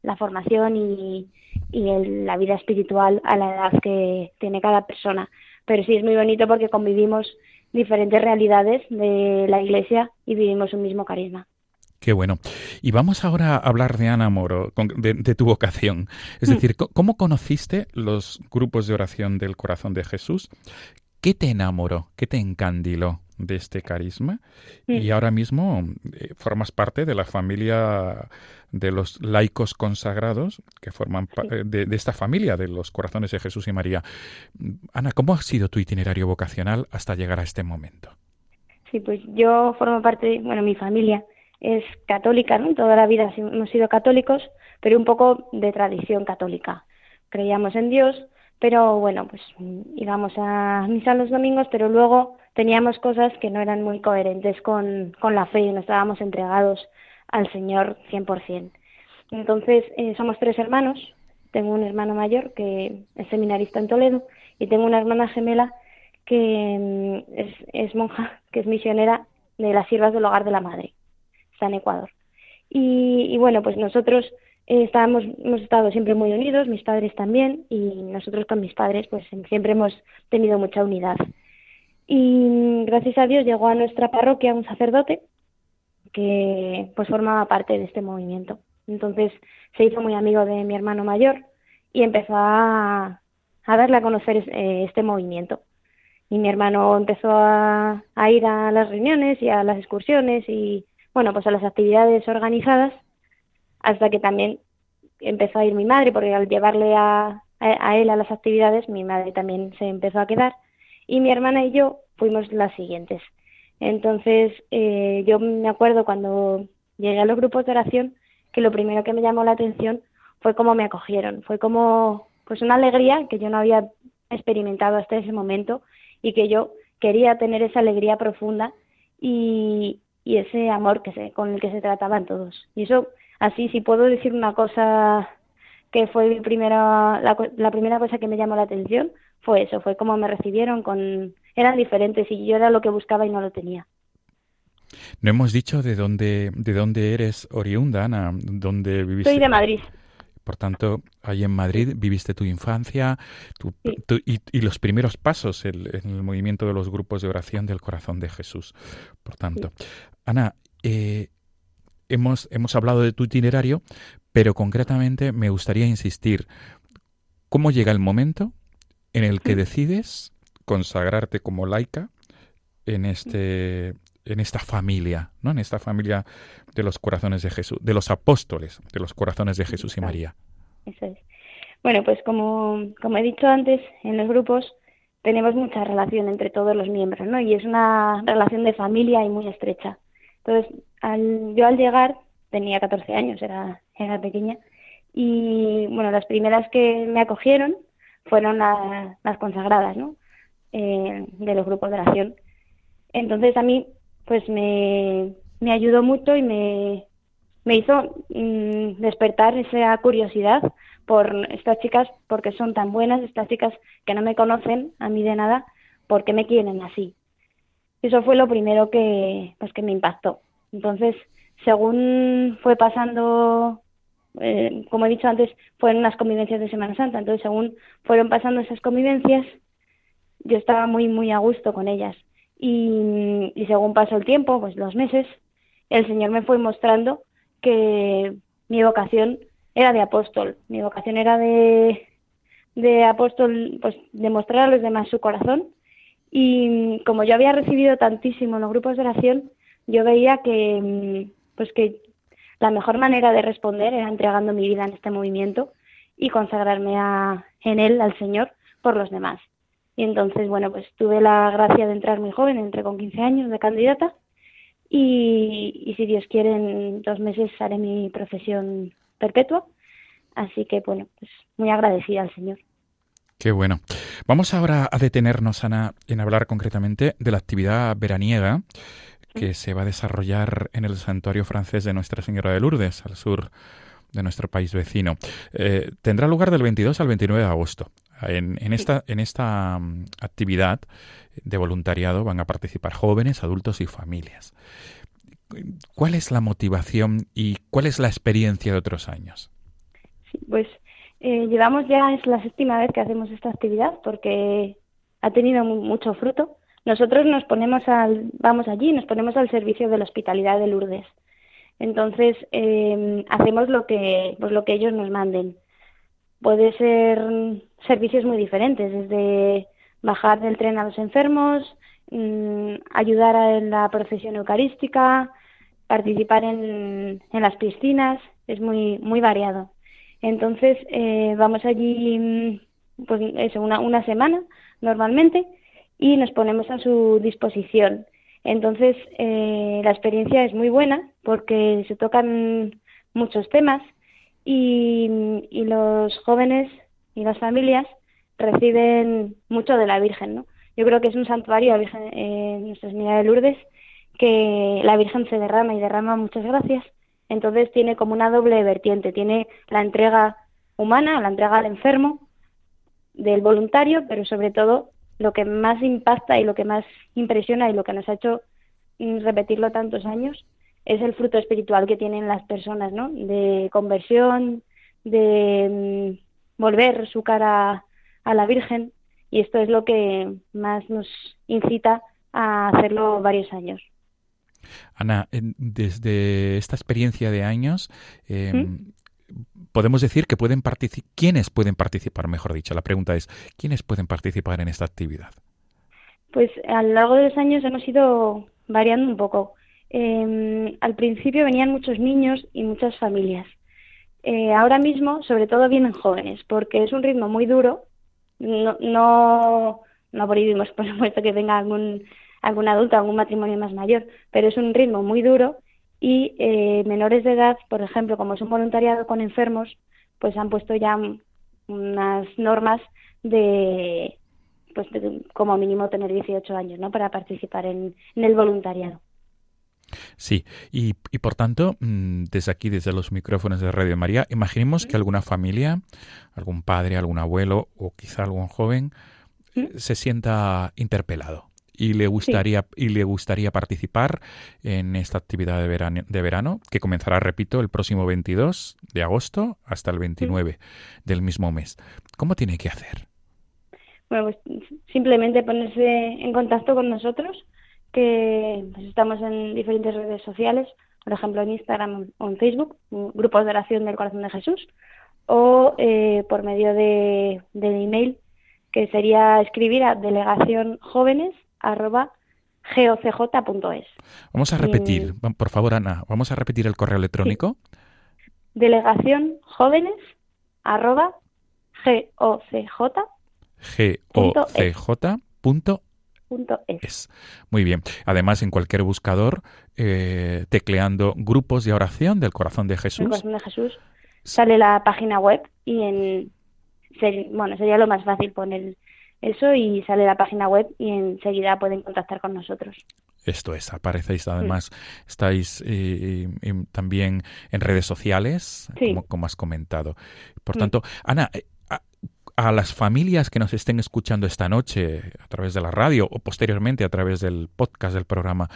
la formación y, la vida espiritual a la edad que tiene cada persona. Pero sí es muy bonito porque convivimos diferentes realidades de la Iglesia y vivimos un mismo carisma. Qué bueno. Y vamos ahora a hablar de Ana Moro, de, tu vocación. Es mm. decir, ¿cómo conociste los grupos de oración del corazón de Jesús? ¿Qué te enamoró? ¿Qué te encandiló? de este carisma y ahora mismo eh, formas parte de la familia de los laicos consagrados que forman eh, de, esta familia de los corazones de Jesús y María. Ana, ¿cómo ha sido tu itinerario vocacional hasta llegar a este momento? Sí, pues yo formo parte, bueno, mi familia es católica, ¿no? Toda la vida hemos sido católicos, pero un poco de tradición católica. Creíamos en Dios, pero bueno, pues íbamos a misa los domingos, pero luego teníamos cosas que no eran muy coherentes con, con la fe y no estábamos entregados al Señor 100%. Entonces, eh, somos tres hermanos. Tengo un hermano mayor que es seminarista en Toledo y tengo una hermana gemela que mm, es, es, monja, que es misionera de las siervas del hogar de la madre. Está en Ecuador. Y, bueno, pues nosotros eh, estábamos, hemos estado siempre muy unidos, mis padres también, y nosotros con mis padres pues siempre hemos tenido mucha unidad. Y gracias a Dios llegó a nuestra parroquia un sacerdote que pues formaba parte de este movimiento. Entonces se hizo muy amigo de mi hermano mayor y empezó a, darle a conocer eh, este movimiento. Y mi hermano empezó a, ir a las reuniones y a las excursiones y bueno, pues a las actividades organizadas hasta que también empezó a ir mi madre, porque al llevarle a, él a las actividades, mi madre también se empezó a quedar y mi hermana y yo fuimos las siguientes. Entonces, eh, yo me acuerdo cuando llegué a los grupos de oración que lo primero que me llamó la atención fue cómo me acogieron, fue como pues una alegría que yo no había experimentado hasta ese momento y que yo quería tener esa alegría profunda y, y ese amor que se, con el que se trataban todos. Y eso, así, si puedo decir una cosa que fue mi primera, la primera cosa que me llamó la atención, fue eso, fue como me recibieron con eran diferentes y yo era lo que buscaba y no lo tenía. No hemos dicho de dónde de dónde eres oriunda, Ana, dónde viviste. Soy de Madrid. Por tanto, ahí en Madrid viviste tu infancia y, los primeros pasos en, el movimiento de los grupos de oración del corazón de Jesús. Por tanto, Ana, eh, hemos, hemos hablado de tu itinerario, pero concretamente me gustaría insistir ¿Cómo llega el momento en el que decides consagrarte como laica en este en esta familia, ¿no? En esta familia de los corazones de Jesús, de los apóstoles, de los corazones de Jesús y María. Eso es. Bueno, pues como, como he dicho antes, en los grupos tenemos mucha relación entre todos los miembros, ¿no? Y es una relación de familia y muy estrecha. Entonces, al, yo al llegar, tenía 14 años, era, era pequeña, y bueno, las primeras que me acogieron fueron las consagradas, ¿no? Eh, de los grupos de oración. Entonces a mí, pues me, me ayudó mucho y me, me hizo mm, despertar esa curiosidad por estas chicas, porque son tan buenas, estas chicas que no me conocen a mí de nada, porque me quieren así. Eso fue lo primero que, pues, que me impactó. Entonces, según fue pasando, eh, como he dicho antes, fueron unas convivencias de Semana Santa, entonces según fueron pasando esas convivencias, yo estaba muy, muy a gusto con ellas. Y, y según pasó el tiempo, pues los meses, el Señor me fue mostrando que mi vocación era de apóstol, mi vocación era de, de apóstol, pues demostrar a los demás su corazón. Y como yo había recibido tantísimo en los grupos de oración, yo veía que, pues que la mejor manera de responder era entregando mi vida en este movimiento y consagrarme a, en él al Señor por los demás. Y entonces, bueno, pues tuve la gracia de entrar muy joven, entré con 15 años de candidata y, y si Dios quiere en dos meses haré mi profesión perpetua. Así que, bueno, pues muy agradecida al Señor. Qué bueno. Vamos ahora a detenernos, Ana, en hablar concretamente de la actividad veraniega que se va a desarrollar en el santuario francés de Nuestra Señora de Lourdes, al sur de nuestro país vecino. Eh, tendrá lugar del 22 al 29 de agosto. En, esta, en esta mm, actividad de voluntariado van a participar jóvenes, adultos y familias. ¿Cuál es la motivación y cuál es la experiencia de otros años? pues eh, llevamos ya, es la séptima vez que hacemos esta actividad porque ha tenido mucho fruto. Nosotros nos ponemos al, vamos allí, nos ponemos al servicio de la hospitalidad de Lourdes. Entonces, eh, hacemos lo que, pues lo que ellos nos manden. Puede ser servicios muy diferentes, desde bajar del tren a los enfermos, mm, ayudar en la procesión eucarística, participar en, en las piscinas, es muy, muy variado. Entonces, eh, vamos allí, mm, pues eso, una, una semana normalmente y nos ponemos a su disposición. Entonces, eh, la experiencia es muy buena porque se tocan muchos temas y, y, los jóvenes y las familias reciben mucho de la Virgen, ¿no? Yo creo que es un santuario, la Virgen, eh, Nuestra Señora de Lourdes, que la Virgen se derrama y derrama muchas gracias entonces tiene como una doble vertiente, tiene la entrega humana, la entrega al enfermo del voluntario, pero sobre todo lo que más impacta y lo que más impresiona y lo que nos ha hecho repetirlo tantos años es el fruto espiritual que tienen las personas, ¿no? De conversión, de mm, volver su cara a la Virgen y esto es lo que más nos incita a hacerlo varios años. Ana, desde esta experiencia de años, em, podemos decir que pueden participar, ¿quiénes pueden participar? Mejor dicho, la pregunta es, ¿quiénes pueden participar en esta actividad? Pues a lo largo de los años hemos ido variando un poco. Em, al principio venían muchos niños y muchas familias. Eh, ahora mismo, sobre todo, vienen jóvenes, porque es un ritmo muy duro. No, no, no prohibimos, por supuesto, que venga algún algún adulto, algún matrimonio más mayor, pero es un ritmo muy duro y eh, menores de edad, por ejemplo, como es un voluntariado con enfermos, pues han puesto ya unas normas de, pues como mínimo tener 18 años, ¿no? Para participar en, el voluntariado. Sí, y, y, por tanto, mm, desde aquí, desde los micrófonos de Radio María, imaginemos que alguna familia, algún padre, algún abuelo o quizá algún joven se sienta interpelado y le gustaría y le gustaría participar en esta actividad de verano, de verano que comenzará, repito, el próximo 22 de agosto hasta el 29 del mismo mes. ¿Cómo tiene que hacer? Bueno, pues simplemente ponerse en contacto con nosotros, que pues, estamos en diferentes redes sociales, por ejemplo en Instagram o en Facebook, grupos de oración del corazón de Jesús, o eh, por medio de, del email que sería escribir a delegacionjóvenes@gocj.es. Vamos a repetir, por favor, Ana, vamos a repetir el correo electrónico. Sí. Es. Muy bien. Además, en cualquier buscador, eh, tecleando grupos de oración del corazón de Jesús. El corazón de Jesús. Sale la página web y en. Bueno, sería lo más fácil poner eso y sale la página web y enseguida pueden contactar con nosotros. Esto es, aparecéis además, estáis eh, también en redes sociales, como, como, has comentado. Por tanto, Ana, eh, a las familias que nos estén escuchando esta noche a través de la radio o posteriormente a través del podcast del programa,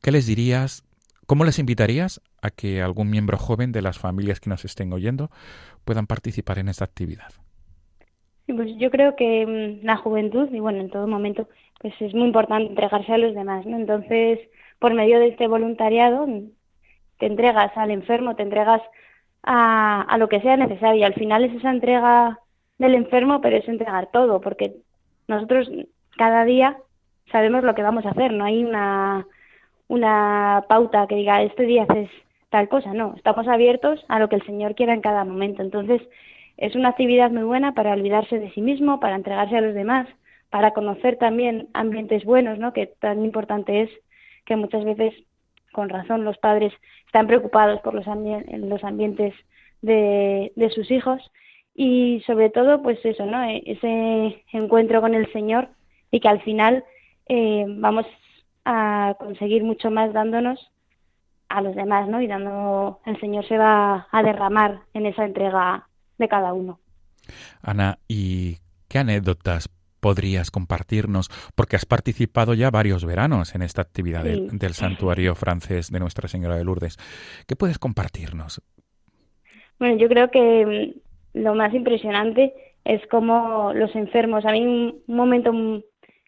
¿qué les dirías? ¿Cómo les invitarías a que algún miembro joven de las familias que nos estén oyendo puedan participar en esta actividad? Pues yo creo que mm, la juventud, y bueno, en todo momento, pues es muy importante entregarse a los demás, ¿no? Entonces, por medio de este voluntariado, te entregas al enfermo, te entregas a, a lo que sea necesario. Al final es esa entrega del enfermo, pero es entregar todo, porque nosotros cada día sabemos lo que vamos a hacer, no hay una, una pauta que diga este día haces tal cosa, no, estamos abiertos a lo que el Señor quiera en cada momento. Entonces, es una actividad muy buena para olvidarse de sí mismo, para entregarse a los demás, para conocer también ambientes buenos, ¿no? Que tan importante es que muchas veces, con razón, los padres están preocupados por los, los ambientes de, de sus hijos y sobre todo pues eso no e-, ese encuentro con el Señor y que al final eh, vamos a conseguir mucho más dándonos a los demás no y dando el Señor se va a derramar en esa entrega de cada uno. Ana y qué anécdotas podrías compartirnos porque has participado ya varios veranos en esta actividad del, del santuario francés de Nuestra Señora de Lourdes. Qué puedes compartirnos bueno yo creo que lo más impresionante es como los enfermos. A mí un, momento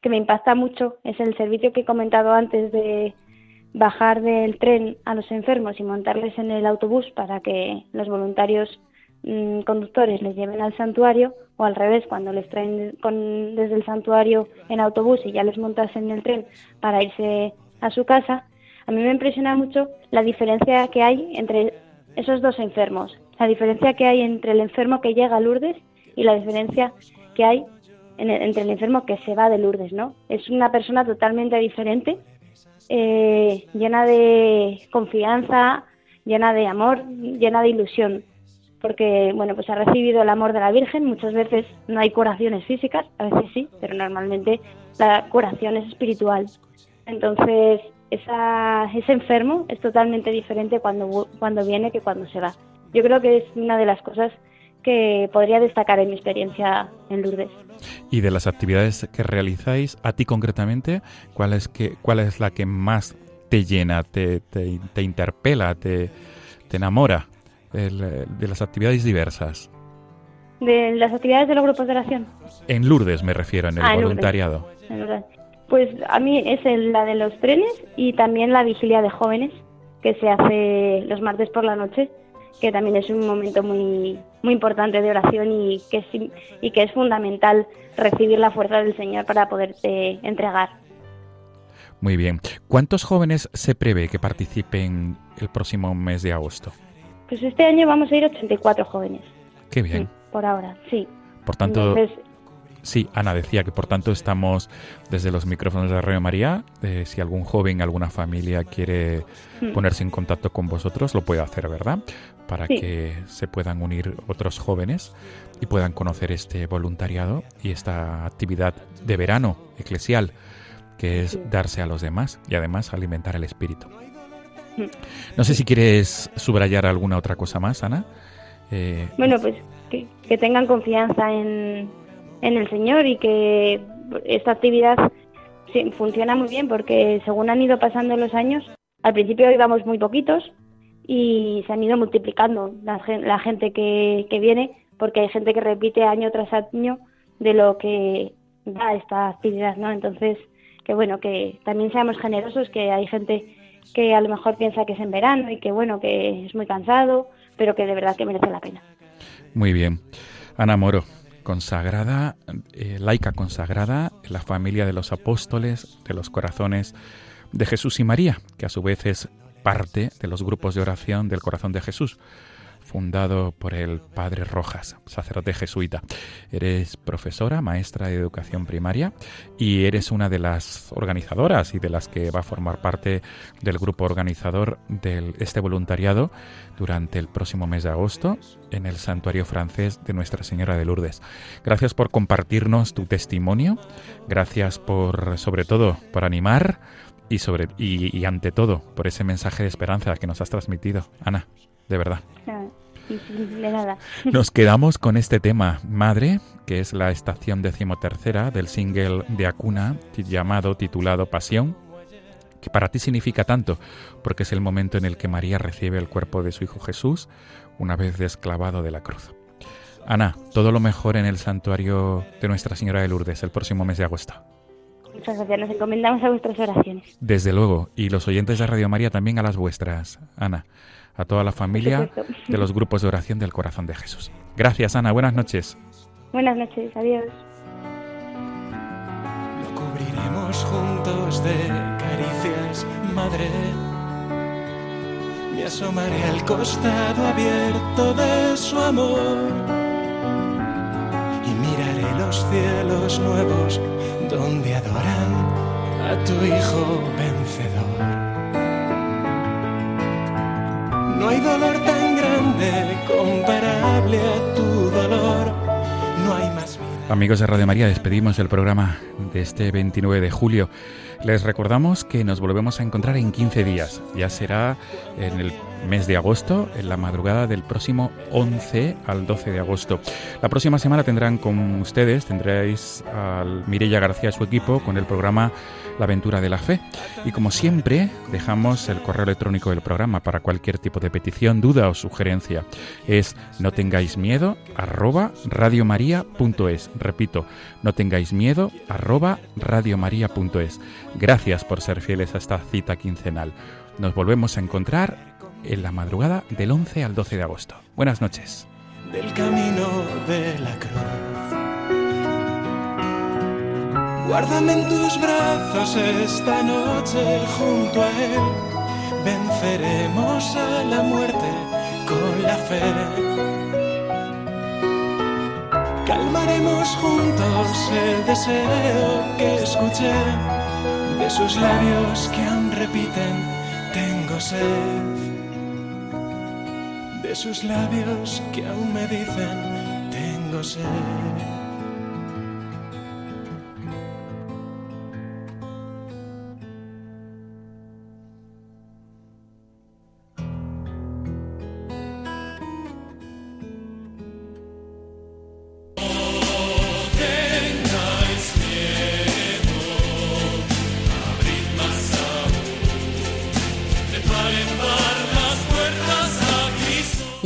que me impacta mucho es el servicio que he comentado antes de bajar del tren a los enfermos y montarles en el autobús para que los voluntarios mm, conductores les lleven al santuario o al revés, cuando les traen con, desde el santuario en autobús y ya les montas en el tren para irse a su casa, a mí me impresiona mucho la diferencia que hay entre esos dos enfermos, la diferencia que hay entre el enfermo que llega a Lourdes y la diferencia que hay entre el enfermo que se va de Lourdes, ¿no? Es una persona totalmente diferente, eh, llena de confianza, llena de amor, llena de ilusión, porque, bueno, pues ha recibido el amor de la Virgen, muchas veces no hay curaciones físicas, a veces sí, pero normalmente la curación es espiritual. Entonces, esa, ese enfermo es totalmente diferente cuando, cuando viene que cuando se va. Yo creo que es una de las cosas que podría destacar en mi experiencia en Lourdes. Y de las actividades que realizáis, a ti concretamente, ¿cuál es, que, cuál es la que más te llena, te, te, interpela, te, te enamora de las actividades diversas? De las actividades de los grupos de oración. En Lourdes me refiero, en el ah, voluntariado. Pues a mí es la de los trenes y también la vigilia de jóvenes que se hace los martes por la noche, que también es un momento muy muy importante de oración y que es, y que es fundamental recibir la fuerza del Señor para poderte entregar. Muy bien. ¿Cuántos jóvenes se prevé que participen el próximo mes de agosto? Pues este año vamos a ir 84 jóvenes. Qué bien. por ahora, sí. Por tanto, Sí, Ana decía que por tanto estamos desde los micrófonos de Radio María. Eh, si algún joven, alguna familia quiere hmm. ponerse en contacto con vosotros, lo puede hacer, ¿verdad? Para que se puedan unir otros jóvenes y puedan conocer este voluntariado y esta actividad de verano eclesial, que es darse a los demás y además alimentar el espíritu. Hmm. No sé si quieres subrayar alguna otra cosa más, Ana. Eh, bueno, pues que tengan confianza en, en el Señor y que esta actividad funciona muy bien porque según han ido pasando los años, al principio íbamos muy poquitos y se han ido multiplicando la, gente que, que viene porque hay gente que repite año tras año de lo que da esta actividad, ¿no? Entonces, que bueno, que también seamos generosos, que hay gente que a lo mejor piensa que es en verano y que bueno, que es muy cansado, pero que de verdad que merece la pena. Muy bien. Ana Moro, consagrada, eh, laica consagrada la familia de los apóstoles, de los corazones de Jesús y María, que a su vez es parte de los grupos de oración del corazón de Jesús fundado por el padre Rojas, sacerdote jesuita. Eres profesora, maestra de educación primaria y eres una de las organizadoras y de las que va a formar parte del grupo organizador de este voluntariado durante el próximo mes de agosto en el santuario francés de Nuestra Señora de Lourdes. Gracias por compartirnos tu testimonio, gracias por, sobre todo, por animar y, sobre, y, ante todo por ese mensaje de esperanza que nos has transmitido, Ana, de verdad. Nos quedamos con este tema, Madre, que es la estación decimotercera del single de Acuna llamado, titulado Pasión, que para ti significa tanto, porque es el momento en el que María recibe el cuerpo de su Hijo Jesús una vez desclavado de la cruz. Ana, todo lo mejor en el santuario de Nuestra Señora de Lourdes el próximo mes de agosto. Muchas gracias, nos encomendamos a vuestras oraciones. Desde luego, y los oyentes de Radio María también a las vuestras, Ana a toda la familia de los grupos de oración del corazón de Jesús. Gracias, Ana. Buenas noches. Buenas noches. Adiós. Lo cubriremos juntos de caricias, madre. Me asomaré al costado abierto de su amor y miraré los cielos nuevos donde adoran a tu Hijo vencedor. No hay dolor tan grande comparable a tu dolor. No hay más vida. Amigos de Radio María, despedimos el programa de este 29 de julio. Les recordamos que nos volvemos a encontrar en 15 días. Ya será en el mes de agosto, en la madrugada del próximo 11 al 12 de agosto. La próxima semana tendrán con ustedes, tendréis a Mirella García y su equipo con el programa La aventura de la fe. Y como siempre, dejamos el correo electrónico del programa para cualquier tipo de petición, duda o sugerencia. Es no tengáis miedo arroba radiomaria.es. Repito, no tengáis miedo arroba radiomaria.es. Gracias por ser fieles a esta cita quincenal. Nos volvemos a encontrar en la madrugada del 11 al 12 de agosto. Buenas noches. Del camino de la cruz. Guárdame en tus brazos esta noche junto a él. Venceremos a la muerte con la fe. Calmaremos juntos el deseo que escuché sus labios que aún repiten, tengo sed. De sus labios que aún me dicen, tengo sed.